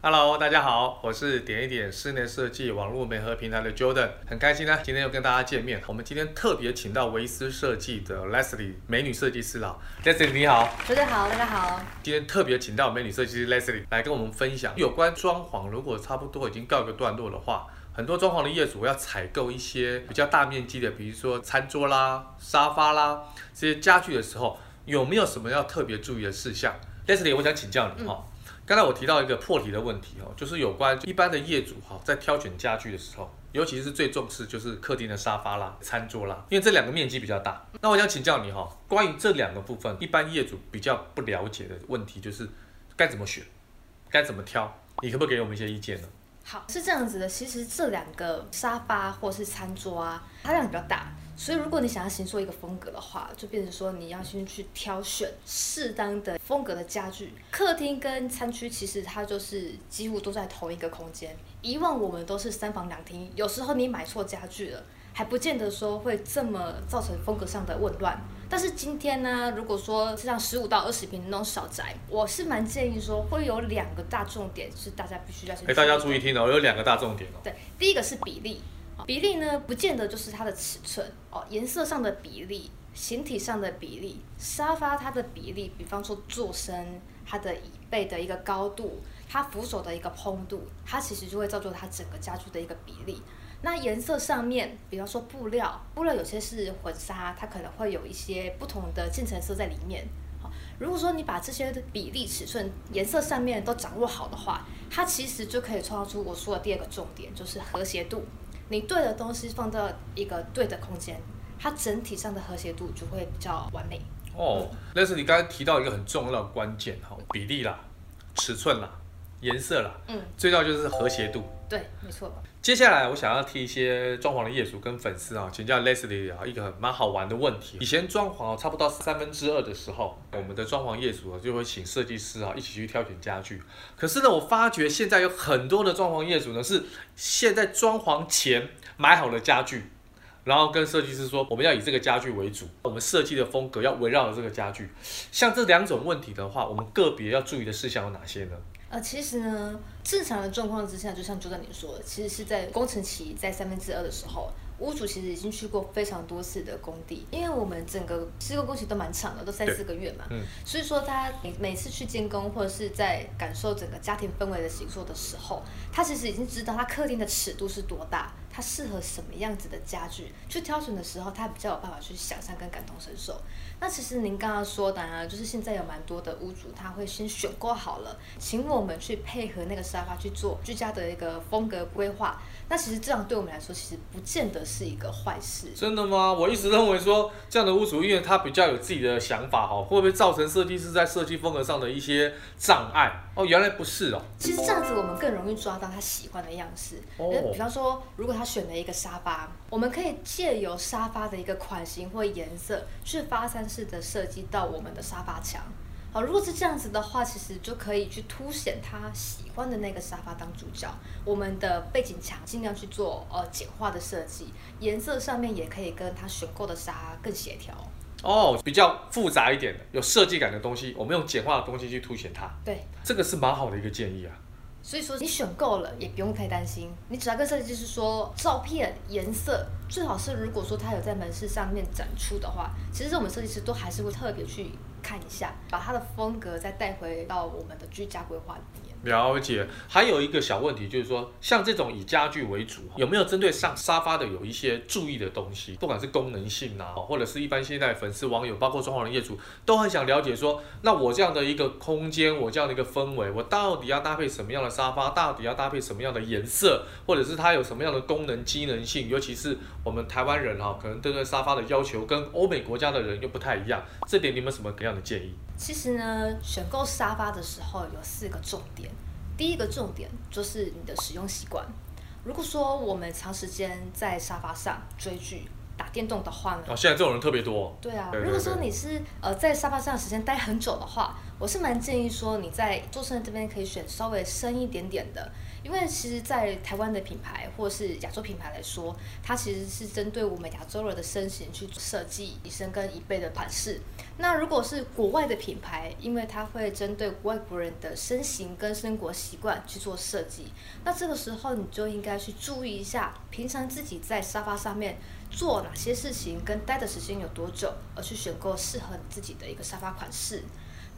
Hello，大家好，我是点一点室内设计网络媒合平台的 Jordan，很开心呢，今天又跟大家见面。我们今天特别请到维斯设计的 Leslie 美女设计师啦，Leslie 你好，大家好，大家好。今天特别请到美女设计师 Leslie 来跟我们分享有关装潢，如果差不多已经告一个段落的话，很多装潢的业主要采购一些比较大面积的，比如说餐桌啦、沙发啦这些家具的时候，有没有什么要特别注意的事项？Leslie，我想请教你哈。嗯刚才我提到一个破题的问题哦，就是有关一般的业主哈，在挑选家具的时候，尤其是最重视就是客厅的沙发啦、餐桌啦，因为这两个面积比较大。那我想请教你哈，关于这两个部分，一般业主比较不了解的问题就是该怎么选，该怎么挑，你可不可以给我们一些意见呢？好，是这样子的，其实这两个沙发或是餐桌啊，它量比较大。所以，如果你想要形塑一个风格的话，就变成说你要先去挑选适当的风格的家具。客厅跟餐区其实它就是几乎都在同一个空间。以往我们都是三房两厅，有时候你买错家具了，还不见得说会这么造成风格上的紊乱。但是今天呢，如果说是像十五到二十平那种小宅，我是蛮建议说会有两个大重点是大家必须要先。哎，大家注意听哦，有两个大重点哦。对，第一个是比例。比例呢，不见得就是它的尺寸哦，颜色上的比例、形体上的比例、沙发它的比例，比方说坐身、它的椅背的一个高度、它扶手的一个蓬度，它其实就会造就它整个家具的一个比例。那颜色上面，比方说布料，布料有些是混纱，它可能会有一些不同的渐层色在里面。好，如果说你把这些的比例、尺寸、颜色上面都掌握好的话，它其实就可以创造出我说的第二个重点，就是和谐度。你对的东西放到一个对的空间，它整体上的和谐度就会比较完美。哦，那是你刚才提到一个很重要的关键哈，比例啦、尺寸啦、颜色啦，嗯，最重要就是和谐度。对，没错。接下来我想要替一些装潢的业主跟粉丝啊，请教 Leslie 啊一个蛮好玩的问题。以前装潢差不多三分之二的时候，我们的装潢业主啊就会请设计师啊一起去挑选家具。可是呢，我发觉现在有很多的装潢业主呢是现在装潢前买好了家具，然后跟设计师说我们要以这个家具为主，我们设计的风格要围绕着这个家具。像这两种问题的话，我们个别要注意的事项有哪些呢？呃，其实呢，正常的状况之下，就像就在你说的，其实是在工程期在三分之二的时候，屋主其实已经去过非常多次的工地，因为我们整个施工工期都蛮长的，都三四个月嘛，嗯，所以说他每每次去监工或者是在感受整个家庭氛围的形塑的时候，他其实已经知道他客厅的尺度是多大，他适合什么样子的家具，去挑选的时候，他比较有办法去想象跟感同身受。那其实您刚刚说的啊，就是现在有蛮多的屋主，他会先选购好了，请我们去配合那个沙发去做居家的一个风格规划。那其实这样对我们来说，其实不见得是一个坏事。真的吗？我一直认为说这样的屋主，因为他比较有自己的想法哈，会不会造成设计师在设计风格上的一些障碍？哦，原来不是哦。其实这样子我们更容易抓到他喜欢的样式。哦。比方说，如果他选了一个沙发，我们可以借由沙发的一个款型或颜色去发散式的设计到我们的沙发墙。好，如果是这样子的话，其实就可以去凸显他喜欢的那个沙发当主角。我们的背景墙尽量去做呃简化的设计，颜色上面也可以跟他选购的沙发更协调。哦，比较复杂一点的，有设计感的东西，我们用简化的东西去凸显它。对，这个是蛮好的一个建议啊。所以说你选购了也不用太担心，你只要跟设计师说照片颜色最好是，如果说他有在门市上面展出的话，其实我们设计师都还是会特别去看一下，把它的风格再带回到我们的居家规划里面。了解，还有一个小问题就是说，像这种以家具为主，有没有针对上沙发的有一些注意的东西？不管是功能性啊，或者是一般现在粉丝网友，包括装潢的业主，都很想了解说，那我这样的一个空间，我这样的一个氛围，我到底要搭配什么样的沙发？到底要搭配什么样的颜色？或者是它有什么样的功能机能性？尤其是我们台湾人哈，可能对这沙发的要求跟欧美国家的人又不太一样，这点你们什么样的建议？其实呢，选购沙发的时候有四个重点。第一个重点就是你的使用习惯。如果说我们长时间在沙发上追剧、打电动的话呢？哦，现在这种人特别多。对啊，如果说你是呃在沙发上时间待很久的话，我是蛮建议说你在坐车这边可以选稍微深一点点的。因为其实，在台湾的品牌或是亚洲品牌来说，它其实是针对我们亚洲人的身形去设计一身跟椅背的款式。那如果是国外的品牌，因为它会针对外国人的身形跟生活习惯去做设计，那这个时候你就应该去注意一下，平常自己在沙发上面做哪些事情，跟待的时间有多久，而去选购适合你自己的一个沙发款式。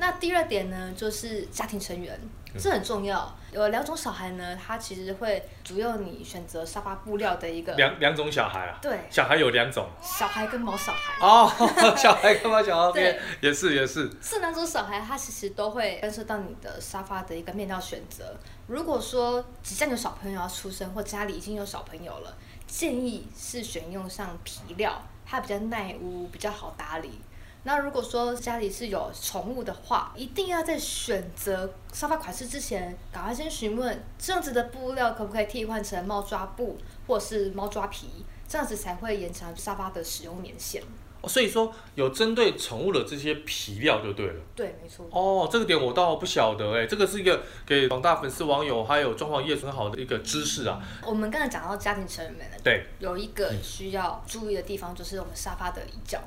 那第二点呢，就是家庭成员，这很重要。有两种小孩呢，他其实会左右你选择沙发布料的一个两两种小孩啊。对，小孩有两种，小孩跟毛小孩。哦，小孩跟毛小孩，对，也是也是。这两种小孩，他其实都会干涉到你的沙发的一个面料选择。如果说即将有小朋友要出生，或家里已经有小朋友了，建议是选用上皮料，它比较耐污，比较好打理。那如果说家里是有宠物的话，一定要在选择沙发款式之前，赶快先询问这样子的布料可不可以替换成猫抓布或是猫抓皮，这样子才会延长沙发的使用年限。哦，所以说有针对宠物的这些皮料就对了。对，没错。哦，这个点我倒不晓得哎，这个是一个给广大粉丝网友还有装潢业很好的一个知识啊。我们刚才讲到家庭成员们，对，有一个需要注意的地方就是我们沙发的椅脚。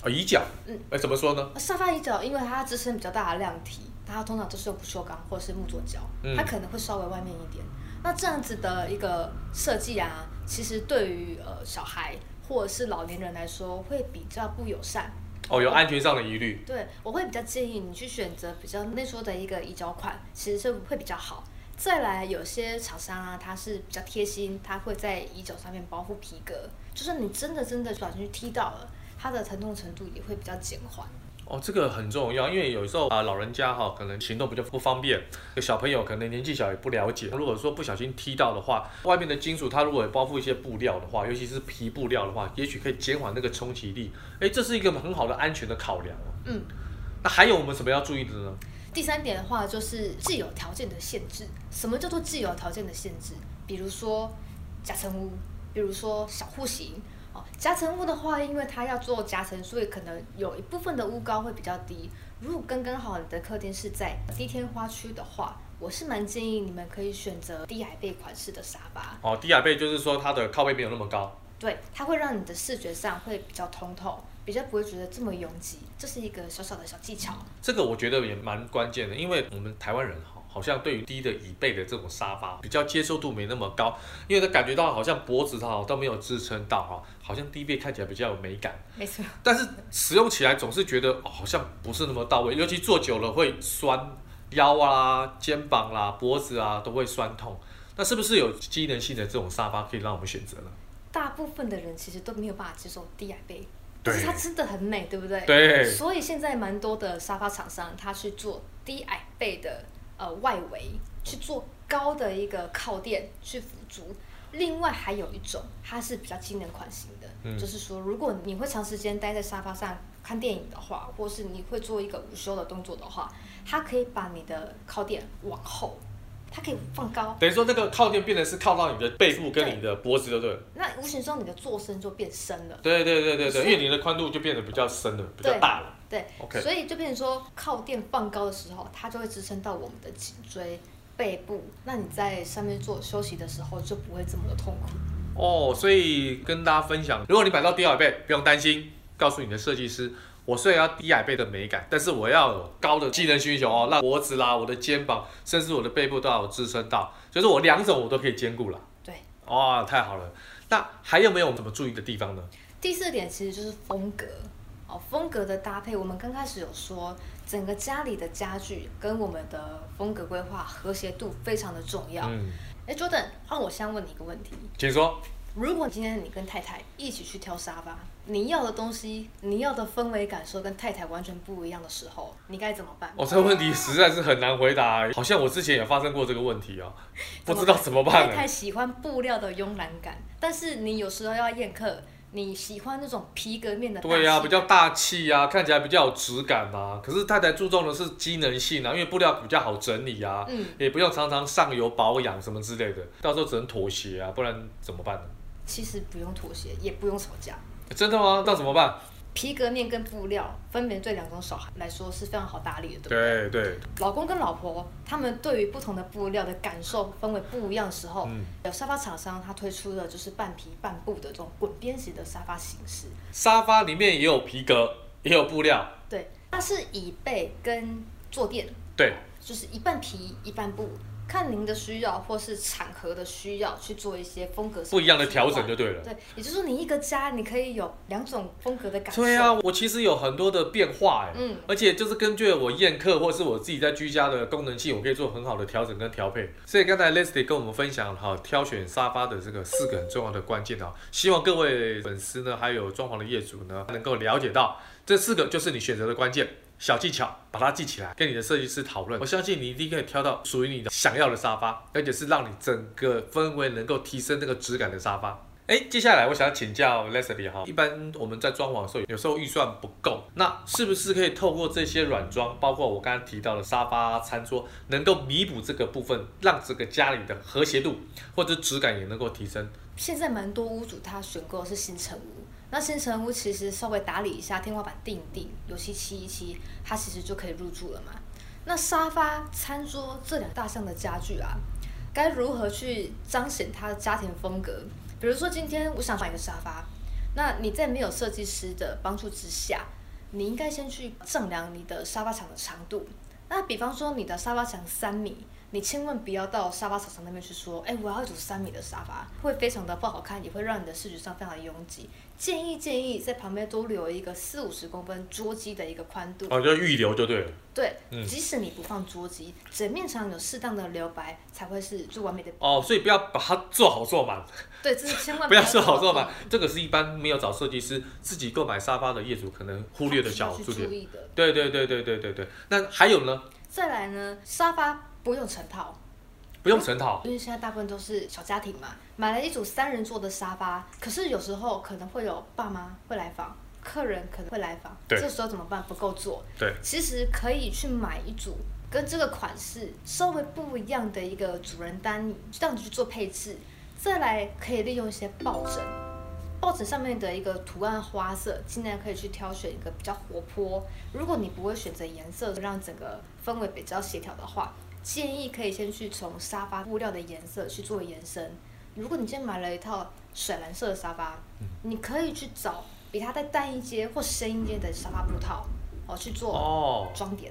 啊、哦，椅脚，嗯，哎，怎么说呢？沙发椅脚，因为它支撑比较大的量体，它通常都是用不锈钢或者是木作胶，嗯、它可能会稍微外面一点。那这样子的一个设计啊，其实对于呃小孩或者是老年人来说会比较不友善。哦，有安全上的疑虑。对，我会比较建议你去选择比较内缩的一个椅脚款，其实是会比较好。再来，有些厂商啊，它是比较贴心，它会在椅脚上面包覆皮革，就是你真的真的不小心去踢到了。它的疼痛程度也会比较减缓。哦，这个很重要，因为有时候啊，老人家哈可能行动比较不方便，小朋友可能年纪小也不了解。如果说不小心踢到的话，外面的金属它如果有包覆一些布料的话，尤其是皮布料的话，也许可以减缓那个冲击力。哎，这是一个很好的安全的考量。嗯，那还有我们什么要注意的呢？第三点的话就是既有条件的限制。什么叫做既有条件的限制？比如说夹层屋，比如说小户型。夹层屋的话，因为它要做夹层，所以可能有一部分的屋高会比较低。如果刚刚好你的客厅是在低天花区的话，我是蛮建议你们可以选择低矮背款式的沙发。哦，低矮背就是说它的靠背没有那么高。对，它会让你的视觉上会比较通透，比较不会觉得这么拥挤。这是一个小小的小技巧。这个我觉得也蛮关键的，因为我们台湾人哈。好像对于低的椅背的这种沙发比较接受度没那么高，因为他感觉到好像脖子哈都没有支撑到哈，好像低背看起来比较有美感。没错。但是使用起来总是觉得哦，好像不是那么到位，尤其坐久了会酸腰啊、肩膀啦、啊、脖子啊都会酸痛。那是不是有机能性的这种沙发可以让我们选择呢？大部分的人其实都没有办法接受低矮背，对，但是它真的很美，对不对？对。所以现在蛮多的沙发厂商，他去做低矮背的。呃，外围去做高的一个靠垫去辅助，另外还有一种，它是比较机能款型的，嗯、就是说，如果你会长时间待在沙发上看电影的话，或是你会做一个午休的动作的话，它可以把你的靠垫往后，它可以放高，等于说那个靠垫变成是靠到你的背部跟你的脖子，对不对？那无形中你的坐身就变深了。对对对对对，因为你的宽度就变得比较深了，比较大了。对，Okay. 所以就变成说靠垫放高的时候，它就会支撑到我们的颈椎、背部。那你在上面做休息的时候就不会这么的痛苦。哦，所以跟大家分享，如果你买到低矮背，不用担心，告诉你的设计师，我虽然要低矮背的美感，但是我要有高的技能需求哦，让脖子啦、我的肩膀，甚至我的背部都要有支撑到，就是我两种我都可以兼顾了。对，哦，太好了。那还有没有怎么注意的地方呢？第四点其实就是风格。哦，风格的搭配，我们刚开始有说，整个家里的家具跟我们的风格规划和谐度非常的重要。嗯，哎，Jordan，那我先问你一个问题，请说。如果今天你跟太太一起去挑沙发，你要的东西，你要的氛围感受跟太太完全不一样的时候，你该怎么办？哦，这个问题实在是很难回答，好像我之前也发生过这个问题啊，不知道怎么办。太太喜欢布料的慵懒感，但是你有时候要宴客。你喜欢那种皮革面的？对呀、啊，比较大气呀、啊，看起来比较有质感啊。可是太太注重的是机能性啊，因为布料比较好整理啊，嗯，也不用常常上油保养什么之类的，到时候只能妥协啊，不然怎么办呢？其实不用妥协，也不用吵架。真的吗？那怎么办？皮革面跟布料分别对两种小孩来说是非常好打理的，对不对？对对。老公跟老婆他们对于不同的布料的感受分为不一样的时候，嗯、有沙发厂商他推出的就是半皮半布的这种滚边型的沙发形式。沙发里面也有皮革，也有布料。对，它是椅背跟坐垫。对。就是一半皮一半布。看您的需要或是场合的需要去做一些风格不一样的调整就对了。对，也就是说你一个家你可以有两种风格的感受。对啊，我其实有很多的变化哎，嗯，而且就是根据我宴客或是我自己在居家的功能性，我可以做很好的调整跟调配。所以刚才 Leslie 跟我们分享哈，挑选沙发的这个四个很重要的关键啊，希望各位粉丝呢，还有装潢的业主呢，能够了解到这四个就是你选择的关键。小技巧，把它记起来，跟你的设计师讨论。我相信你一定可以挑到属于你的想要的沙发，而且是让你整个氛围能够提升那个质感的沙发。哎，接下来我想要请教 Leslie 哈，一般我们在装潢的时候，有时候预算不够，那是不是可以透过这些软装，包括我刚刚提到的沙发、餐桌，能够弥补这个部分，让这个家里的和谐度或者质感也能够提升？现在蛮多屋主他选购的是新成屋。那新成屋其实稍微打理一下，天花板定定，油漆漆一漆，它其实就可以入住了嘛。那沙发、餐桌这两大项的家具啊，该如何去彰显它的家庭风格？比如说今天我想买个沙发，那你在没有设计师的帮助之下，你应该先去丈量你的沙发墙的长度。那比方说你的沙发墙三米。你千万不要到沙发厂商那边去说，哎，我要一组三米的沙发，会非常的不好看，也会让你的视觉上非常的拥挤。建议建议在旁边多留一个四五十公分桌机的一个宽度。哦，就预留就对了。对，嗯、即使你不放桌机，整面墙有适当的留白，才会是最完美的。哦，所以不要把它做好做满。对，这是千万 不要做好做满。这个是一般没有找设计师自己购买沙发的业主可能忽略的小注意的。对对对对对对对。那还有呢？再来呢，沙发。不用成套，不用成套，因为现在大部分都是小家庭嘛，买了一组三人座的沙发，可是有时候可能会有爸妈会来访，客人可能会来访，这时候怎么办？不够坐，对，其实可以去买一组跟这个款式稍微不一样的一个主人单椅，这样子去做配置，再来可以利用一些抱枕。抱枕上面的一个图案花色，尽量可以去挑选一个比较活泼。如果你不会选择颜色，让整个氛围比较协调的话，建议可以先去从沙发布料的颜色去做延伸。如果你今天买了一套水蓝色的沙发，你可以去找比它再淡一些或深一些的沙发布套，哦，去做装点。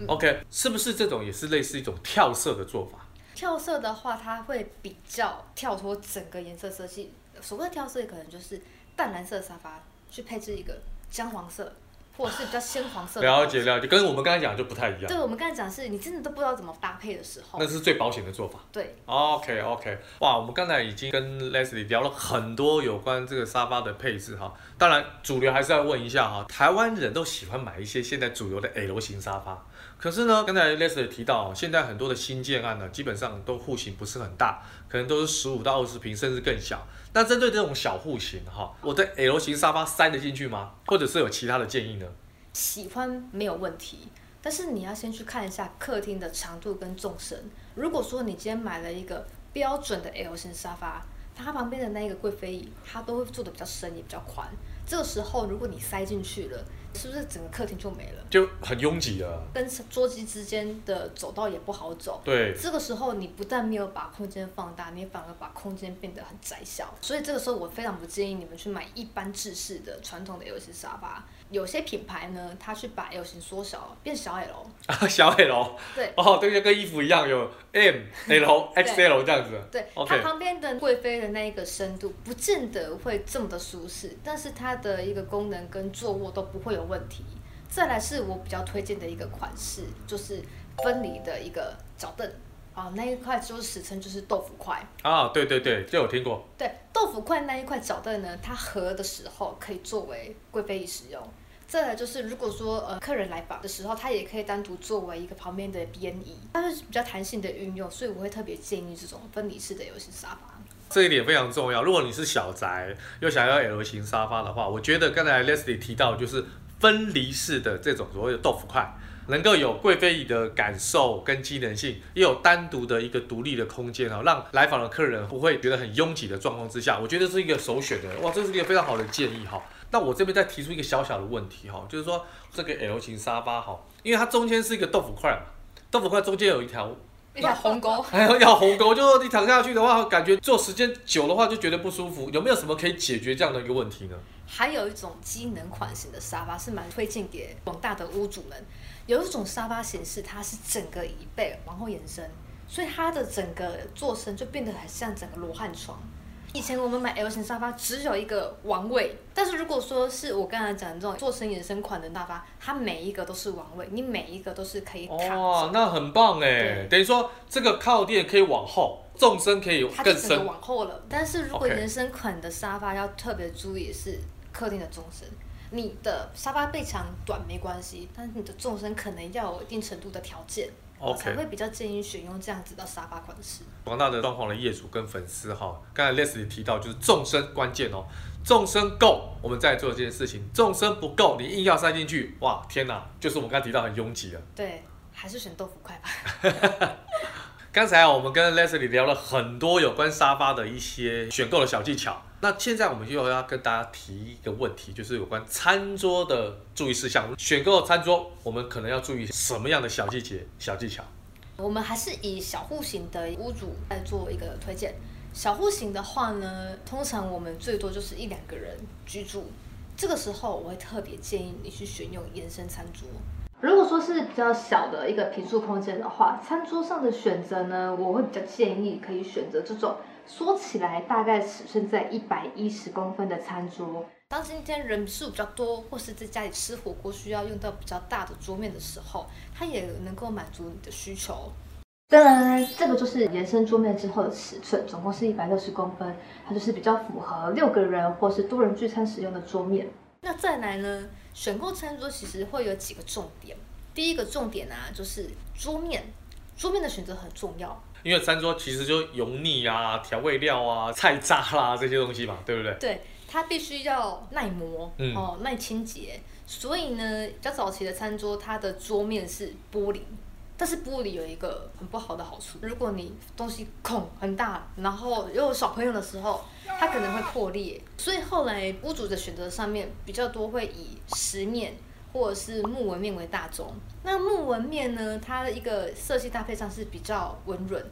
哦、OK，是不是这种也是类似一种跳色的做法？跳色的话，它会比较跳脱整个颜色色系。所谓的跳色，可能就是淡蓝色沙发去配置一个姜黄色，或者是比较鲜黄色的。了解了解，跟我们刚才讲的就不太一样。对，我们刚才讲的是你真的都不知道怎么搭配的时候，那是最保险的做法。对。OK OK，哇，我们刚才已经跟 Leslie 聊了很多有关这个沙发的配置哈。当然，主流还是要问一下哈，台湾人都喜欢买一些现在主流的 L 型沙发。可是呢，刚才 Leslie 提到，现在很多的新建案呢，基本上都户型不是很大，可能都是十五到二十平，甚至更小。那针对这种小户型哈，我的 L 型沙发塞得进去吗？或者是有其他的建议呢？喜欢没有问题，但是你要先去看一下客厅的长度跟纵深。如果说你今天买了一个标准的 L 型沙发，它旁边的那个贵妃椅，它都会做的比较深也比较宽。这个时候，如果你塞进去了，是不是整个客厅就没了？就很拥挤了。跟桌机之间的走道也不好走。对。这个时候，你不但没有把空间放大，你反而把空间变得很窄小。所以这个时候，我非常不建议你们去买一般制式的传统的 L 型沙发。有些品牌呢，它去把 L 型缩小，变小 L。啊，小 L。对。哦，对，就跟衣服一样，有 M、L、XL 这样子。对。它旁边的贵妃的那一个深度，不见得会这么的舒适，但是它的一个功能跟坐卧都不会有问题。再来是我比较推荐的一个款式，就是分离的一个脚凳。啊，那一块就是史称就是豆腐块。啊，对对对，这我听过。对，豆腐块那一块脚凳呢，它合的时候可以作为贵妃椅使用。再来就是，如果说呃客人来访的时候，它也可以单独作为一个旁边的边椅，它是比较弹性的运用，所以我会特别建议这种分离式的游戏沙发。这一点非常重要。如果你是小宅又想要 L 型沙发的话，我觉得刚才 Leslie 提到就是分离式的这种所谓的豆腐块。能够有贵妃椅的感受跟机能性，也有单独的一个独立的空间啊，让来访的客人不会觉得很拥挤的状况之下，我觉得是一个首选的。哇，这是一个非常好的建议哈。那我这边再提出一个小小的问题哈，就是说这个 L 型沙发哈，因为它中间是一个豆腐块嘛，豆腐块中间有一条一条鸿沟，还有一条鸿沟，就是说你躺下去的话，感觉坐时间久的话就觉得不舒服。有没有什么可以解决这样的一个问题呢？还有一种机能款型的沙发是蛮推荐给广大的屋主们。有一种沙发形式，它是整个椅背往后延伸，所以它的整个坐身就变得很像整个罗汉床。以前我们买 L 型沙发只有一个王位，但是如果说是我刚才讲的这种坐身延伸款的沙发，它每一个都是王位，你每一个都是可以躺。哇，那很棒哎！等于说这个靠垫可以往后，纵深可以更深。往后了。但是如果延伸款的沙发要特别注意是客厅的纵深，你的沙发背长短没关系，但是你的纵深可能要有一定程度的条件。我才会比较建议选用这样子的沙发款式。广大的装潢的业主跟粉丝哈，刚才 Leslie 提到就是纵深关键哦，纵深够，我们再做这件事情；纵深不够，你硬要塞进去，哇，天哪，就是我们刚才提到很拥挤了。对，还是选豆腐块吧。刚才我们跟 Leslie 聊了很多有关沙发的一些选购的小技巧。那现在我们又要跟大家提一个问题，就是有关餐桌的注意事项。选购餐桌，我们可能要注意什么样的小细节、小技巧？我们还是以小户型的屋主来做一个推荐。小户型的话呢，通常我们最多就是一两个人居住，这个时候我会特别建议你去选用延伸餐桌。如果说是比较小的一个平数空间的话，餐桌上的选择呢，我会比较建议可以选择这种。说起来，大概尺寸在一百一十公分的餐桌。当今天人数比较多，或是在家里吃火锅需要用到比较大的桌面的时候，它也能够满足你的需求。当然，这个就是延伸桌面之后的尺寸，总共是一百六十公分，它就是比较符合六个人或是多人聚餐使用的桌面。那再来呢，选购餐桌其实会有几个重点。第一个重点啊，就是桌面，桌面的选择很重要。因为餐桌其实就油腻啊、调味料啊、菜渣啦这些东西嘛，对不对？对，它必须要耐磨，嗯、哦，耐清洁。所以呢，比较早期的餐桌，它的桌面是玻璃，但是玻璃有一个很不好的好处，如果你东西孔很大，然后又有小朋友的时候，它可能会破裂。所以后来屋主的选择上面比较多会以石面。或是木纹面为大宗，那木纹面呢，它的一个设计搭配上是比较温润，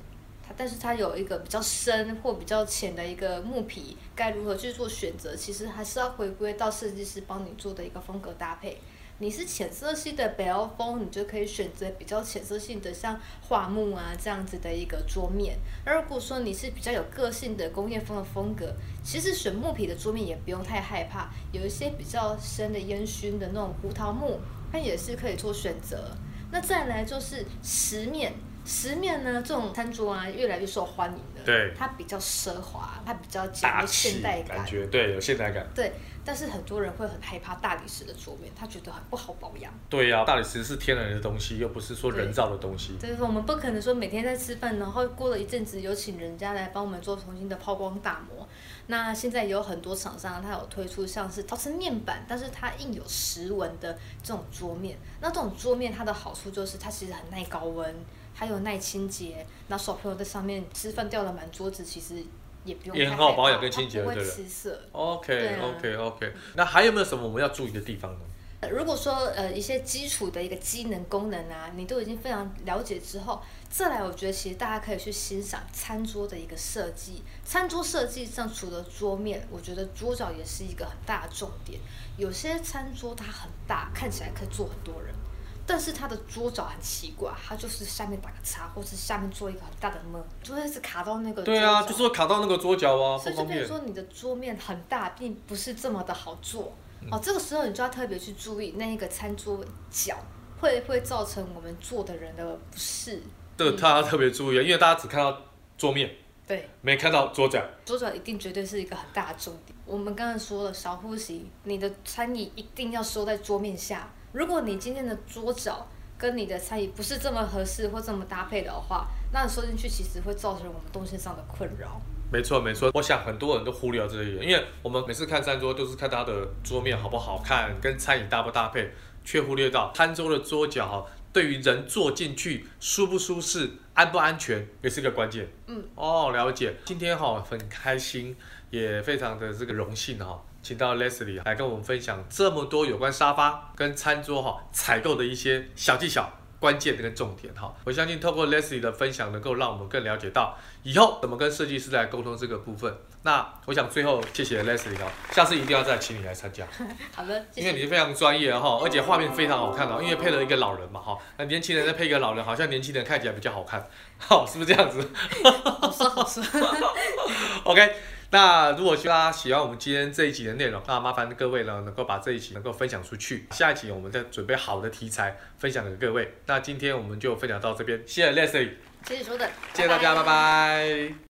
它但是它有一个比较深或比较浅的一个木皮，该如何去做选择？其实还是要回归到设计师帮你做的一个风格搭配。你是浅色系的北欧风，你就可以选择比较浅色系的，像桦木啊这样子的一个桌面。而如果说你是比较有个性的工业风的风格，其实选木皮的桌面也不用太害怕，有一些比较深的烟熏的那种胡桃木，它也是可以做选择。那再来就是石面。石面呢，这种餐桌啊，越来越受欢迎了。对，它比较奢华，它比较简约现代感，感觉对，有现代感。对，但是很多人会很害怕大理石的桌面，他觉得很不好保养。对呀、啊，大理石是天然的东西，又不是说人造的东西。就是我们不可能说每天在吃饭，然后过了一阵子有请人家来帮我们做重新的抛光打磨。那现在有很多厂商，它有推出像是陶瓷面板，但是它印有石纹的这种桌面。那这种桌面它的好处就是它其实很耐高温。还有耐清洁，那小朋友在上面吃饭掉了满桌子，其实也不用也很好保养跟清洁，不会吃色。OK、啊、OK OK，那还有没有什么我们要注意的地方呢？如果说呃一些基础的一个机能功能啊，你都已经非常了解之后，再来我觉得其实大家可以去欣赏餐桌的一个设计。餐桌设计上除了桌面，我觉得桌角也是一个很大的重点。有些餐桌它很大，看起来可以坐很多人。但是它的桌脚很奇怪，它就是下面打个叉，或是下面做一个很大的门，就会是卡到那个。对啊，就是说卡到那个桌角啊，所以就比如说你的桌面很大，并不是这么的好坐。嗯、哦，这个时候你就要特别去注意那一个餐桌角会会造成我们坐的人的不适。这个大家特别注意，因为大家只看到桌面，对，没看到桌角。桌角一定绝对是一个很大的重点。我们刚才说了，小户型，你的餐椅一定要收在桌面下。如果你今天的桌角跟你的餐椅不是这么合适或这么搭配的话，那你收进去其实会造成我们动线上的困扰。没错没错，我想很多人都忽略了这一点，因为我们每次看餐桌都是看它的桌面好不好看，跟餐椅搭不搭配，却忽略到餐桌的桌角对于人坐进去舒不舒适、安不安全，也是个关键。嗯，哦，了解。今天哈、哦、很开心，也非常的这个荣幸哈、哦，请到 Leslie 来跟我们分享这么多有关沙发跟餐桌哈、哦、采购的一些小技巧。关键跟重点哈，我相信透过 Leslie 的分享，能够让我们更了解到以后怎么跟设计师来沟通这个部分。那我想最后谢谢 Leslie 哈，下次一定要再请你来参加。好的，谢谢。因为你是非常专业哈，而且画面非常好看哦，因为配了一个老人嘛哈，那年轻人再配一个老人，好像年轻人看起来比较好看，好，是不是这样子？好说好说。OK。那如果大家喜欢我们今天这一集的内容，那麻烦各位呢能够把这一集能够分享出去。下一集我们再准备好的题材分享给各位。那今天我们就分享到这边，谢谢 Leslie，谢谢收等，谢谢大家，拜拜。拜拜。